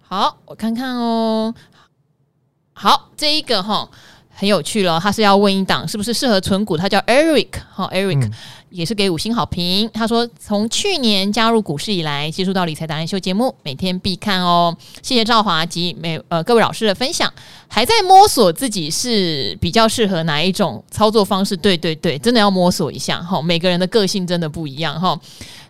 好，我看看哦。好，这一个哈很有趣了，他是要问一档是不是适合存股？他叫 Eric，哈，Eric、嗯、也是给五星好评。他说从去年加入股市以来，接触到理财达人秀节目，每天必看哦。谢谢赵华及每呃各位老师的分享，还在摸索自己是比较适合哪一种操作方式。对对对，真的要摸索一下哈，每个人的个性真的不一样哈。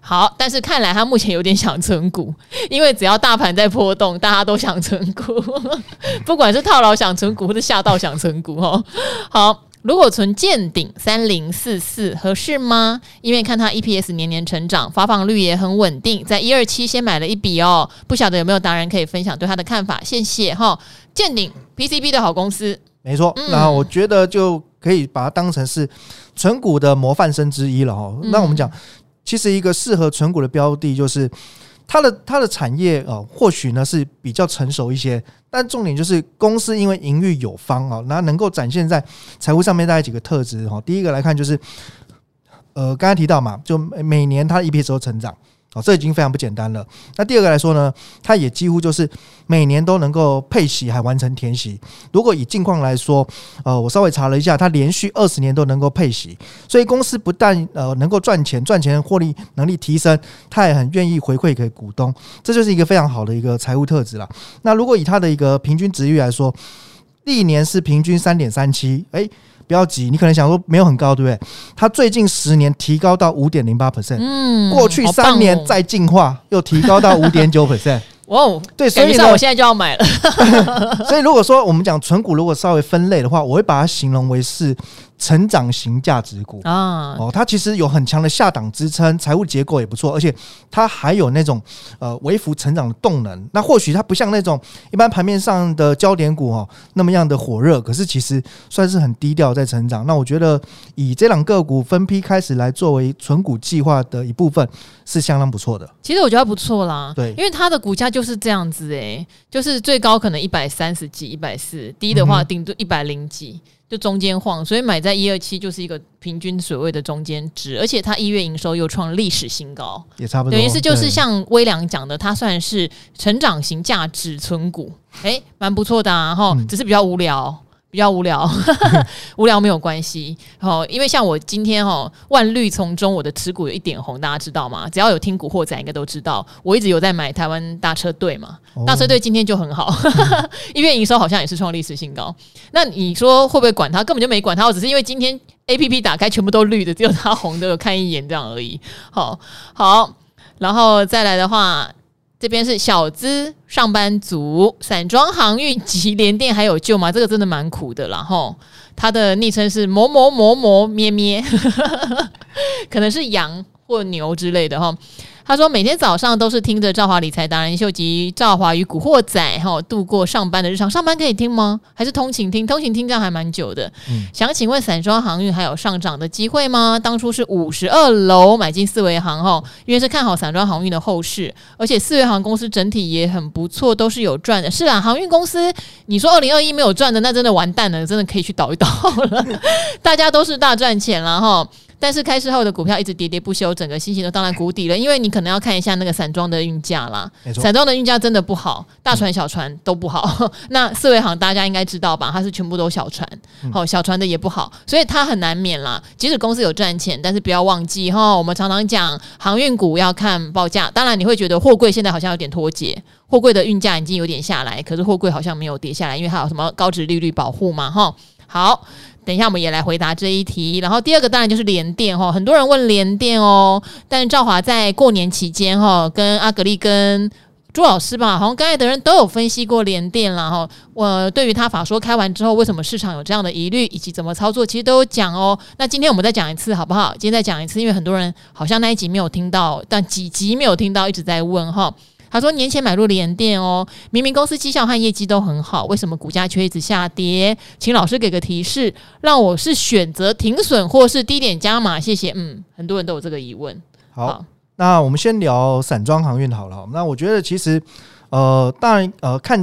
好，但是看来他目前有点想存股，因为只要大盘在波动，大家都想存股，<laughs> 不管是套牢想存股，或者吓到想存股哦。好，如果存健鼎三零四四合适吗？因为看它 EPS 年年成长，发放率也很稳定，在一二七先买了一笔哦，不晓得有没有达人可以分享对他的看法？谢谢哈。健鼎 PCB 的好公司，没错。那我觉得就可以把它当成是存股的模范生之一了哈。那我们讲。其实一个适合存股的标的，就是它的它的产业啊、或许呢是比较成熟一些，但重点就是公司因为营运有方啊，那能够展现在财务上面大概几个特质哈。第一个来看就是，呃，刚才提到嘛，就每年它的 EPS 都成长。哦，这已经非常不简单了。那第二个来说呢，它也几乎就是每年都能够配息还完成填息。如果以近况来说，呃，我稍微查了一下，它连续二十年都能够配息，所以公司不但呃能够赚钱，赚钱获利能力提升，它也很愿意回馈给股东，这就是一个非常好的一个财务特质了。那如果以它的一个平均殖利率来说，历年是平均三点三七，诶。不要急，你可能想说没有很高，对不对？它最近十年提高到五点零八 percent，嗯，过去三年再进化又提高到五点九 percent。<laughs> 哇哦，对，所以呢，我现在就要买了。<laughs> 所以如果说我们讲存股，如果稍微分类的话，我会把它形容为是。成长型价值股啊，哦，它其实有很强的下档支撑，财务结构也不错，而且它还有那种呃微幅成长的动能。那或许它不像那种一般盘面上的焦点股哦那么样的火热，可是其实算是很低调在成长。那我觉得以这两个股分批开始来作为存股计划的一部分是相当不错的。其实我觉得不错啦，对，因为它的股价就是这样子诶、欸，就是最高可能一百三十几、一百四，低的话顶多一百零几。就中间晃，所以买在一二七就是一个平均所谓的中间值，而且它一月营收又创历史新高，也差不多。等于是就是像微良讲的，它算是成长型价值存股，诶，蛮不错的啊，哈，只是比较无聊。比较无聊，<laughs> 无聊没有关系。好，因为像我今天哈万绿丛中，我的持股有一点红，大家知道吗？只要有听古惑仔，应该都知道。我一直有在买台湾大车队嘛，大车队今天就很好，<laughs> 因为营收好像也是创历史新高。那你说会不会管它？根本就没管它，我只是因为今天 APP 打开全部都绿的，只有它红的，有看一眼这样而已。好，好，然后再来的话。这边是小资上班族，散装航运及联电还有救吗？这个真的蛮苦的啦，然后他的昵称是某某某某咩咩，<laughs> 可能是羊或牛之类的哈。他说：“每天早上都是听着赵华理财达人秀及赵华与古惑仔哈度过上班的日常。上班可以听吗？还是通勤听？通勤听这样还蛮久的。嗯、想请问散装航运还有上涨的机会吗？当初是五十二楼买进四维航哈，因为是看好散装航运的后市，而且四维航公司整体也很不错，都是有赚的。是啊，航运公司你说二零二一没有赚的，那真的完蛋了，真的可以去倒一倒了。<laughs> 大家都是大赚钱了哈。但是开市后的股票一直跌跌不休，整个心情都到了谷底了。因为你可能要看一下那个散装的运价啦，散装的运价真的不好，大船小船都不好。嗯、<laughs> 那四维行大家应该知道吧？它是全部都小船，好、嗯、小船的也不好，所以它很难免啦。即使公司有赚钱，但是不要忘记哈，我们常常讲航运股要看报价。当然你会觉得货柜现在好像有点脱节，货柜的运价已经有点下来，可是货柜好像没有跌下来，因为它有什么高值利率保护嘛，哈。好，等一下我们也来回答这一题。然后第二个当然就是联电哈，很多人问联电哦，但是兆华在过年期间哈，跟阿格力跟朱老师吧，好像刚才的人都有分析过联电了哈。我对于他法说开完之后，为什么市场有这样的疑虑，以及怎么操作，其实都有讲哦。那今天我们再讲一次好不好？今天再讲一次，因为很多人好像那一集没有听到，但几集没有听到，一直在问哈。他说：“年前买入联电哦，明明公司绩效和业绩都很好，为什么股价却一直下跌？请老师给个提示，让我是选择停损或是低点加码？谢谢。”嗯，很多人都有这个疑问。好，好，那我们先聊散装航运好了。那我觉得其实，呃，当然，呃，看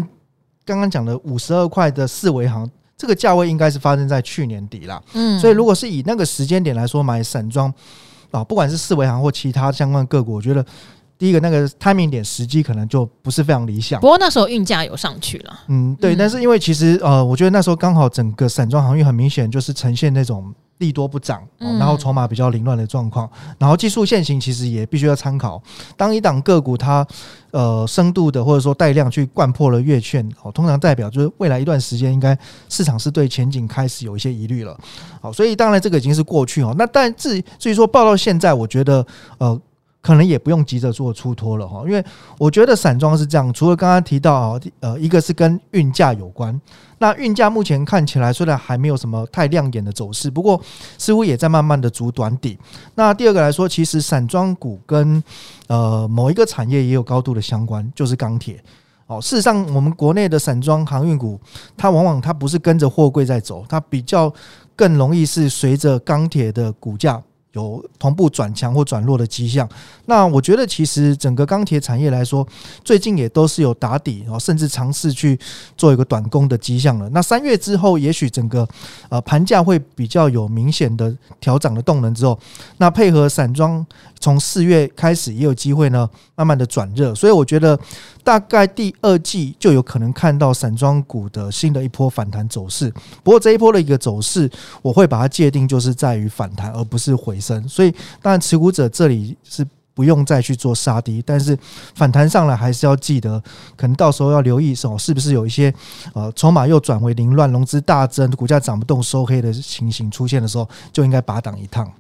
刚刚讲的五十二块的四维航，这个价位应该是发生在去年底啦。嗯，所以如果是以那个时间点来说买散装啊，不管是四维航或其他相关个股，我觉得。第一个那个 timing 点时机可能就不是非常理想，不过那时候运价有上去了。嗯，对，但是因为其实呃，我觉得那时候刚好整个散装航运很明显就是呈现那种利多不涨，然后筹码比较凌乱的状况，然后技术线型其实也必须要参考。当一档个股它呃深度的或者说带量去灌破了月线，哦，通常代表就是未来一段时间应该市场是对前景开始有一些疑虑了。好，所以当然这个已经是过去哦。那但至至于说报到现在，我觉得呃。可能也不用急着做出脱了哈，因为我觉得散装是这样，除了刚刚提到啊，呃，一个是跟运价有关，那运价目前看起来虽然还没有什么太亮眼的走势，不过似乎也在慢慢的筑短底。那第二个来说，其实散装股跟呃某一个产业也有高度的相关，就是钢铁。哦，事实上，我们国内的散装航运股，它往往它不是跟着货柜在走，它比较更容易是随着钢铁的股价。有同步转强或转弱的迹象。那我觉得，其实整个钢铁产业来说，最近也都是有打底，甚至尝试去做一个短攻的迹象了。那三月之后，也许整个呃盘价会比较有明显的调涨的动能之后，那配合散装从四月开始也有机会呢，慢慢的转热。所以我觉得，大概第二季就有可能看到散装股的新的一波反弹走势。不过这一波的一个走势，我会把它界定就是在于反弹，而不是回。所以，当然，持股者这里是不用再去做杀低，但是反弹上来还是要记得，可能到时候要留意哦，是不是有一些呃筹码又转为凌乱、融资大增、股价涨不动、收黑的情形出现的时候，就应该拔档一趟。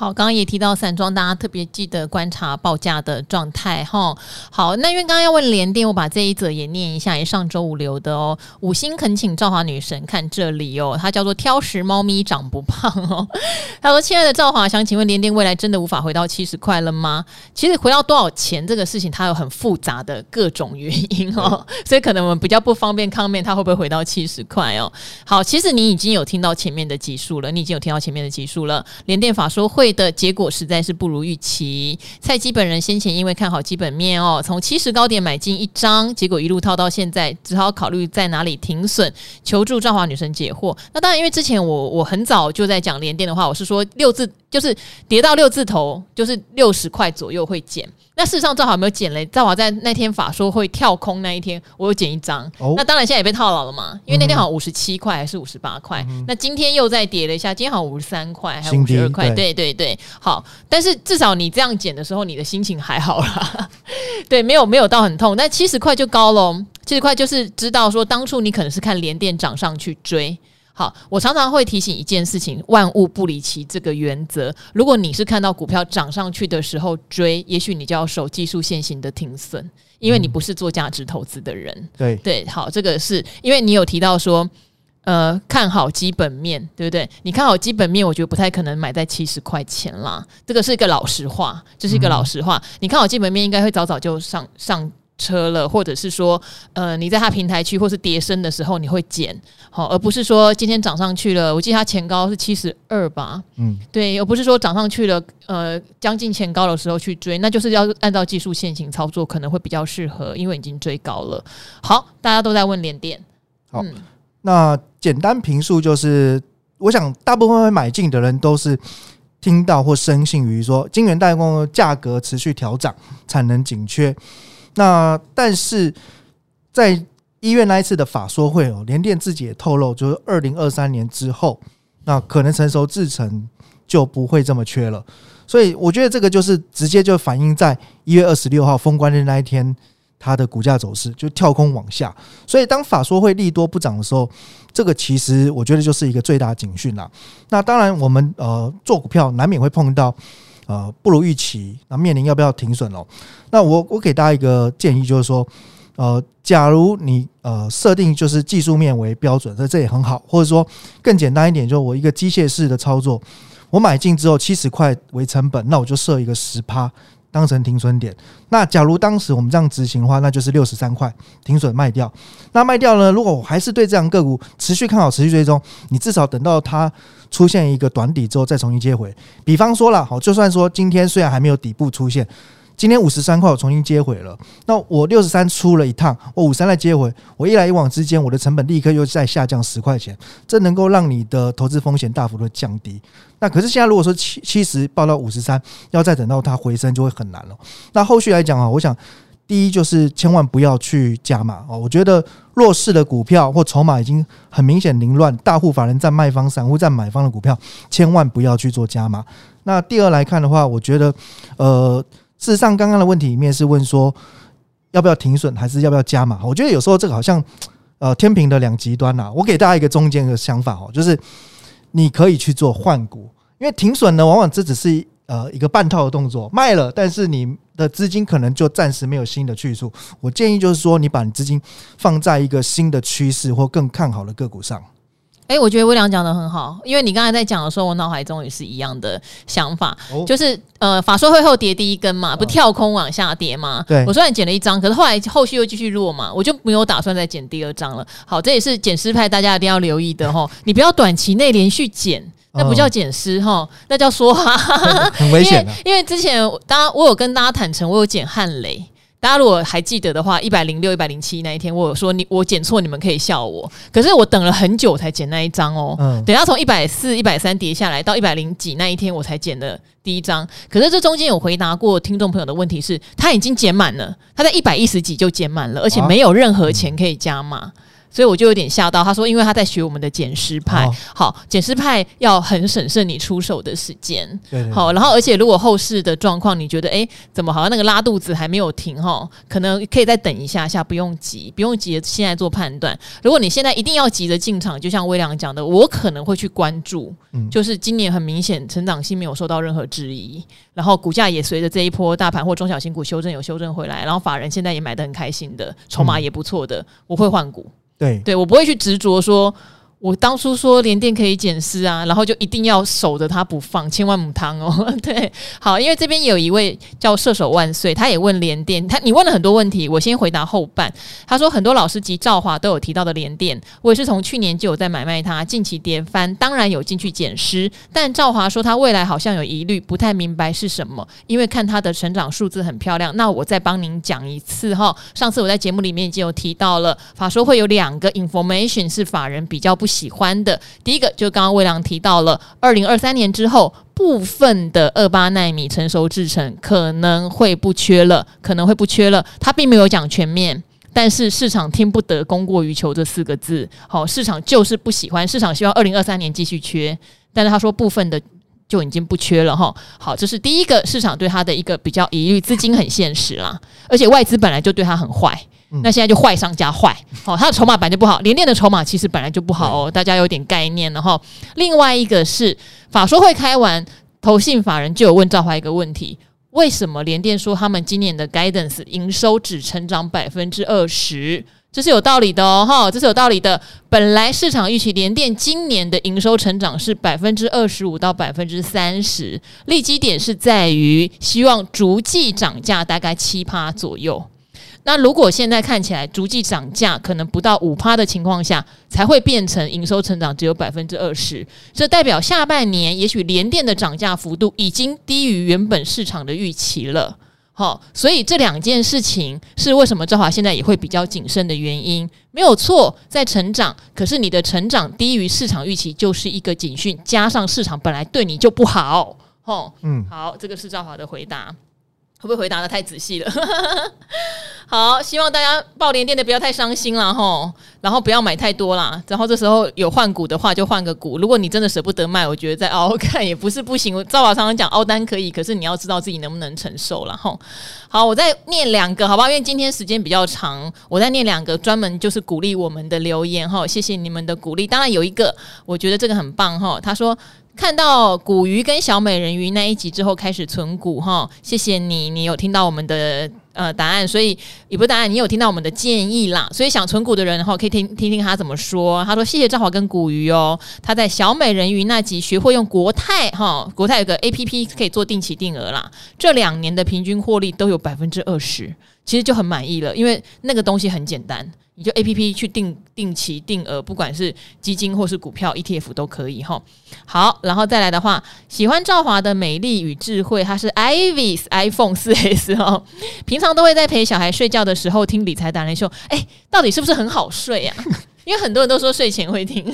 好，刚刚也提到散装，大家特别记得观察报价的状态哈。好，那因为刚刚要问联电，我把这一则也念一下，也上周五留的哦。五星恳请赵华女神看这里哦，它叫做挑食猫咪长不胖哦。<laughs> 他说：“亲爱的赵华，想请问联电未来真的无法回到七十块了吗？其实回到多少钱这个事情，它有很复杂的各种原因哦，所以可能我们比较不方便 comment 它会不会回到七十块哦。好，其实你已经有听到前面的集数了，你已经有听到前面的集数了，联电法说会。的结果实在是不如预期。蔡基本人先前因为看好基本面哦，从七十高点买进一张，结果一路套到现在，只好考虑在哪里停损，求助赵华女神解惑。那当然，因为之前我我很早就在讲连电的话，我是说六字就是跌到六字头，就是六十块左右会减。那事实上，赵华有没有减嘞？赵华在那天法说会跳空那一天，我有减一张。哦、那当然现在也被套牢了嘛，因为那天好像五十七块还是五十八块。嗯、那今天又再跌了一下，今天好像五十三块还是五十二块？对对对，好。但是至少你这样减的时候，你的心情还好啦。<laughs> 对，没有没有到很痛。但七十块就高喽，七十块就是知道说当初你可能是看连电涨上去追。好，我常常会提醒一件事情：万物不离其这个原则。如果你是看到股票涨上去的时候追，也许你就要守技术线型的停损，因为你不是做价值投资的人。嗯、对对，好，这个是因为你有提到说，呃，看好基本面，对不对？你看好基本面，我觉得不太可能买在七十块钱啦。这个是一个老实话，这是一个老实话。嗯、你看好基本面，应该会早早就上上。车了，或者是说，呃，你在它平台区或是跌升的时候，你会减，好，而不是说今天涨上去了，我记得它前高是七十二吧，嗯，对，而不是说涨上去了，呃，将近前高的时候去追，那就是要按照技术线型操作，可能会比较适合，因为已经追高了。好，大家都在问联电，好，嗯、那简单评述就是，我想大部分会买进的人都是听到或深信于说，晶圆代工的价格持续调涨，产能紧缺。那但是在医院那一次的法说会哦，联电自己也透露，就是二零二三年之后，那可能成熟制程就不会这么缺了。所以我觉得这个就是直接就反映在一月二十六号封关的那一天，它的股价走势就跳空往下。所以当法说会利多不涨的时候，这个其实我觉得就是一个最大警讯啦。那当然，我们呃做股票难免会碰到呃不如预期，那面临要不要停损喽？那我我给大家一个建议，就是说。呃，假如你呃设定就是技术面为标准，那这也很好。或者说更简单一点，就我一个机械式的操作，我买进之后七十块为成本，那我就设一个十趴当成停损点。那假如当时我们这样执行的话，那就是六十三块停损卖掉。那卖掉呢？如果我还是对这样个股持续看好，持续追踪，你至少等到它出现一个短底之后再重新接回。比方说了，好，就算说今天虽然还没有底部出现。今天五十三块，我重新接回了。那我六十三出了一趟，我五三再接回，我一来一往之间，我的成本立刻又再下降十块钱，这能够让你的投资风险大幅的降低。那可是现在如果说七七十报到五十三，要再等到它回升就会很难了。那后续来讲啊，我想第一就是千万不要去加码哦。我觉得弱势的股票或筹码已经很明显凌乱，大户法人占卖方，散户占买方的股票，千万不要去做加码。那第二来看的话，我觉得呃。事实上，刚刚的问题里面是问说要不要停损，还是要不要加码？我觉得有时候这个好像呃天平的两极端呐。我给大家一个中间的想法哦，就是你可以去做换股，因为停损呢，往往这只是呃一个半套的动作，卖了，但是你的资金可能就暂时没有新的去处。我建议就是说，你把你资金放在一个新的趋势或更看好的个股上。哎、欸，我觉得微良讲的很好，因为你刚才在讲的时候，我脑海中也是一样的想法，哦、就是呃，法说会后跌第一根嘛，不跳空往下跌嘛。对，我虽然减了一张，可是后来后续又继续落嘛，我就没有打算再减第二张了。好，这也是减失派大家一定要留意的哈，你不要短期内连续减，那不叫减师哈，那叫说哈，<laughs> 很危险的。因为之前大家我有跟大家坦诚，我有减汉雷。大家如果还记得的话，一百零六、一百零七那一天，我有说你我减错，你们可以笑我。可是我等了很久才减那一张哦。嗯。等到从一百四、一百三跌下来到一百零几那一天，我才减的第一张。可是这中间有回答过听众朋友的问题是，他已经减满了，他在一百一十几就减满了，而且没有任何钱可以加码。所以我就有点吓到，他说，因为他在学我们的减湿派，哦、好，减湿派要很审慎你出手的时间，对对对。好，然后而且如果后市的状况你觉得，哎，怎么好像那个拉肚子还没有停哈，可能可以再等一下下，不用急，不用急，现在做判断。如果你现在一定要急着进场，就像微良讲的，我可能会去关注，嗯、就是今年很明显成长性没有受到任何质疑，然后股价也随着这一波大盘或中小型股修正有修正回来，然后法人现在也买的很开心的，筹码也不错的，嗯、我会换股。对，对我不会去执着说。我当初说联电可以减资啊，然后就一定要守着它不放，千万母汤哦。<laughs> 对，好，因为这边有一位叫射手万岁，他也问联电，他你问了很多问题，我先回答后半。他说很多老师及赵华都有提到的联电，我也是从去年就有在买卖它，近期跌翻，当然有进去减资，但赵华说他未来好像有疑虑，不太明白是什么，因为看他的成长数字很漂亮。那我再帮您讲一次哈，上次我在节目里面已经有提到了，法说会有两个 information 是法人比较不喜欢的第一个，就刚刚魏良提到了，二零二三年之后，部分的二八奈米成熟制程可能会不缺了，可能会不缺了。他并没有讲全面，但是市场听不得供过于求这四个字。好，市场就是不喜欢，市场希望二零二三年继续缺，但是他说部分的就已经不缺了哈。好，这是第一个市场对他的一个比较疑虑，资金很现实啦，而且外资本来就对他很坏。那现在就坏上加坏，好，<laughs> 它的筹码本来就不好，联电的筹码其实本来就不好哦，大家有点概念了哈。另外一个是法说会开完，投信法人就有问赵华一个问题：为什么联电说他们今年的 guidance 营收只成长百分之二十？这是有道理的哦，哈，这是有道理的。本来市场预期联电今年的营收成长是百分之二十五到百分之三十，利基点是在于希望逐季涨价大概七趴左右。那如果现在看起来逐季涨价可能不到五趴的情况下，才会变成营收成长只有百分之二十，这代表下半年也许联电的涨价幅度已经低于原本市场的预期了。好，所以这两件事情是为什么兆华现在也会比较谨慎的原因。没有错，在成长，可是你的成长低于市场预期就是一个警讯，加上市场本来对你就不好。吼，嗯，好，这个是赵华的回答。会不会回答得太仔细了？<laughs> 好，希望大家抱联电的不要太伤心了吼，然后不要买太多啦。然后这时候有换股的话，就换个股。如果你真的舍不得卖，我觉得再熬 <laughs> 看也不是不行。赵华常常讲凹单可以，可是你要知道自己能不能承受了吼。好，我再念两个，好不好？因为今天时间比较长，我再念两个专门就是鼓励我们的留言哈。谢谢你们的鼓励。当然有一个，我觉得这个很棒哈。他说。看到古鱼跟小美人鱼那一集之后，开始存股哈，谢谢你，你有听到我们的呃答案，所以也不是答案，你有听到我们的建议啦，所以想存股的人哈，可以听听听他怎么说。他说谢谢赵华跟古鱼哦，他在小美人鱼那集学会用国泰哈，国泰有个 APP 可以做定期定额啦，这两年的平均获利都有百分之二十，其实就很满意了，因为那个东西很简单。你就 A P P 去定定期定额，不管是基金或是股票 E T F 都可以哈。好，然后再来的话，喜欢赵华的美丽与智慧，他是 Ivys iPhone 四 S 哦。平常都会在陪小孩睡觉的时候听理财达人秀，哎，到底是不是很好睡呀？因为很多人都说睡前会听。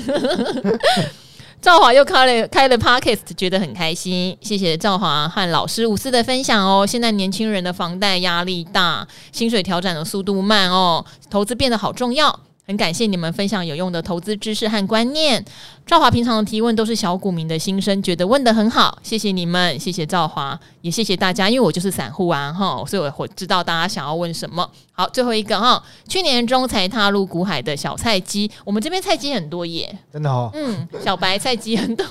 赵华又开了开了 Podcast，觉得很开心。谢谢赵华和老师无私的分享哦。现在年轻人的房贷压力大，薪水调整的速度慢哦，投资变得好重要。很感谢你们分享有用的投资知识和观念。赵华平常的提问都是小股民的心声，觉得问得很好，谢谢你们，谢谢赵华，也谢谢大家，因为我就是散户啊哈，所以我我知道大家想要问什么。好，最后一个哈，去年中才踏入股海的小菜鸡，我们这边菜鸡很多耶，真的哦，嗯，小白菜鸡很多，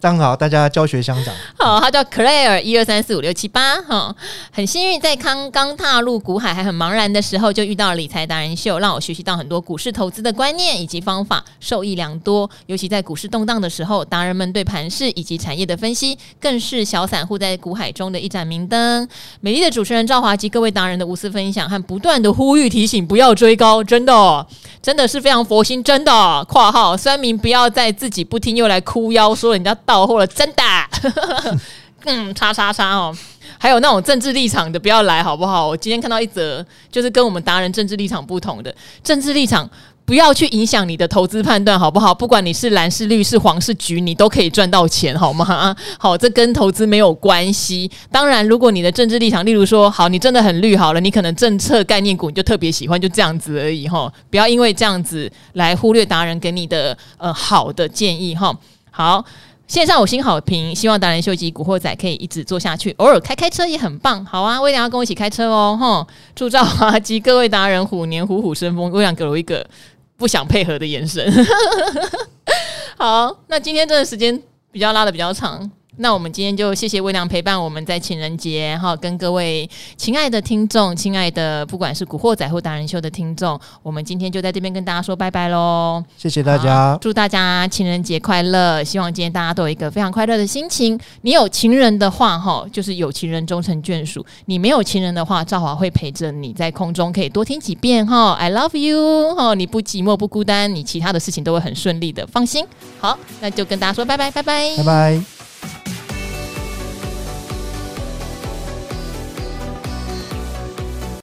正好大家教学相长。好，他叫 Claire，一二三四五六七八哈，很幸运在刚刚踏入股海还很茫然的时候，就遇到了理财达人秀，让我学习到很多股市投资的观念以及方法，受益良多，尤其在股市。动荡的时候，达人们对盘势以及产业的分析，更是小散户在股海中的一盏明灯。美丽的主持人赵华及各位达人的无私分享和不断的呼吁提醒，不要追高，真的，真的是非常佛心，真的。括号酸民不要再自己不听又来哭腰说人家到货了，真的。<laughs> 嗯，叉叉叉哦，还有那种政治立场的不要来好不好？我今天看到一则，就是跟我们达人政治立场不同的政治立场。不要去影响你的投资判断，好不好？不管你是蓝是绿是黄是橘，你都可以赚到钱，好吗？<laughs> 好，这跟投资没有关系。当然，如果你的政治立场，例如说，好，你真的很绿，好了，你可能政策概念股你就特别喜欢，就这样子而已，哈。不要因为这样子来忽略达人给你的呃好的建议，哈。好，线上五星好评，希望达人秀及古惑仔可以一直做下去，偶尔开开车也很棒，好啊。威廉要跟我一起开车哦，哈。祝赵华及各位达人虎年虎虎生风。威廉给我一个。不想配合的眼神。<laughs> 好，那今天这个时间比较拉的比较长。那我们今天就谢谢威廉陪伴我们在情人节哈，跟各位亲爱的听众、亲爱的不管是古惑仔或达人秀的听众，我们今天就在这边跟大家说拜拜喽！谢谢大家，祝大家情人节快乐！希望今天大家都有一个非常快乐的心情。你有情人的话哈，就是有情人终成眷属；你没有情人的话，赵华会陪着你在空中，可以多听几遍哈。I love you 哈，你不寂寞不孤单，你其他的事情都会很顺利的，放心。好，那就跟大家说拜拜，拜拜，拜拜。